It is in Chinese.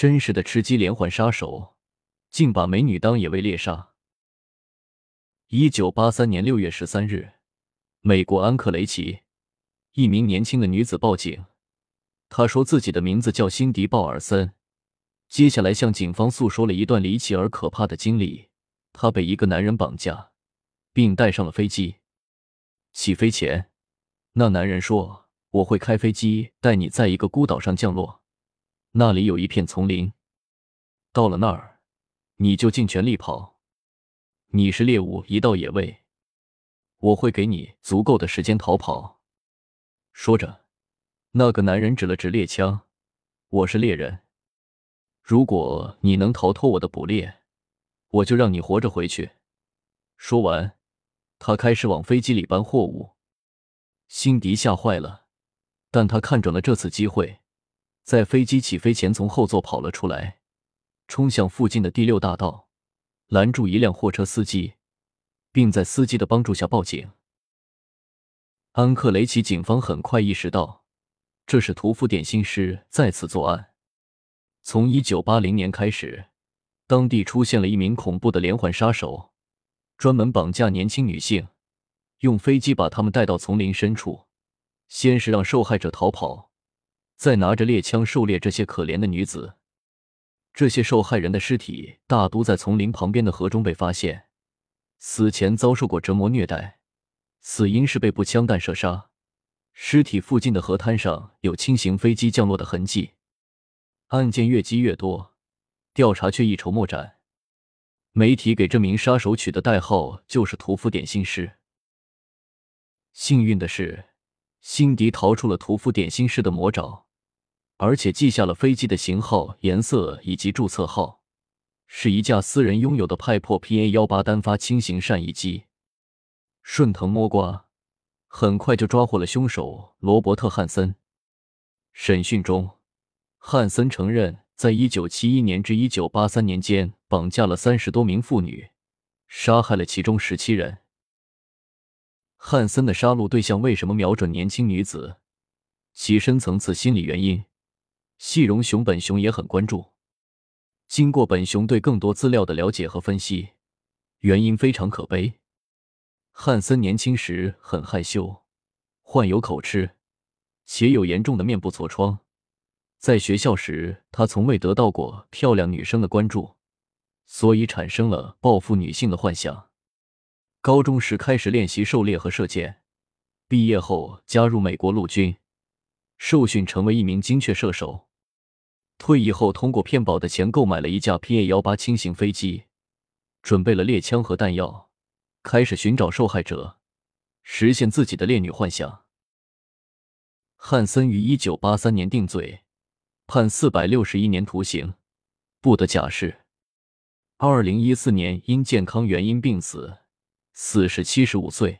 真实的吃鸡连环杀手，竟把美女当野味猎杀。一九八三年六月十三日，美国安克雷奇，一名年轻的女子报警，她说自己的名字叫辛迪·鲍尔森。接下来向警方诉说了一段离奇而可怕的经历：她被一个男人绑架，并带上了飞机。起飞前，那男人说：“我会开飞机带你在一个孤岛上降落，那里有一片丛林。到了那儿，你就尽全力跑。你是猎物，一道野味，我会给你足够的时间逃跑。”说着，那个男人指了指猎枪：“我是猎人。”如果你能逃脱我的捕猎，我就让你活着回去。说完，他开始往飞机里搬货物。辛迪吓坏了，但他看准了这次机会，在飞机起飞前从后座跑了出来，冲向附近的第六大道，拦住一辆货车司机，并在司机的帮助下报警。安克雷奇警方很快意识到，这是屠夫点心师再次作案。从一九八零年开始，当地出现了一名恐怖的连环杀手，专门绑架年轻女性，用飞机把她们带到丛林深处，先是让受害者逃跑，再拿着猎枪狩猎这些可怜的女子。这些受害人的尸体大都在丛林旁边的河中被发现，死前遭受过折磨虐待，死因是被步枪弹射杀。尸体附近的河滩上有轻型飞机降落的痕迹。案件越积越多，调查却一筹莫展。媒体给这名杀手取的代号就是“屠夫点心师”。幸运的是，辛迪逃出了屠夫点心师的魔爪，而且记下了飞机的型号、颜色以及注册号，是一架私人拥有的派破 PA 幺八单发轻型扇翼机。顺藤摸瓜，很快就抓获了凶手罗伯特·汉森。审讯中。汉森承认，在一九七一年至一九八三年间绑架了三十多名妇女，杀害了其中十七人。汉森的杀戮对象为什么瞄准年轻女子？其深层次心理原因，细荣熊本雄也很关注。经过本雄对更多资料的了解和分析，原因非常可悲。汉森年轻时很害羞，患有口吃，且有严重的面部痤疮。在学校时，他从未得到过漂亮女生的关注，所以产生了报复女性的幻想。高中时开始练习狩猎和射箭，毕业后加入美国陆军，受训成为一名精确射手。退役后，通过骗保的钱购买了一架 PA 幺八轻型飞机，准备了猎枪和弹药，开始寻找受害者，实现自己的猎女幻想。汉森于一九八三年定罪。判四百六十一年徒刑，不得假释。二零一四年因健康原因病死，死时七十五岁。